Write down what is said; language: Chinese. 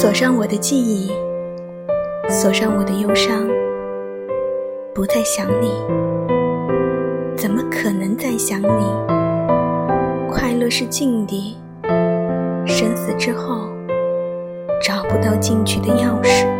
锁上我的记忆锁上我的忧伤不再想你。怎么可能再想你？快乐是禁地生死之后找不到进去的钥匙。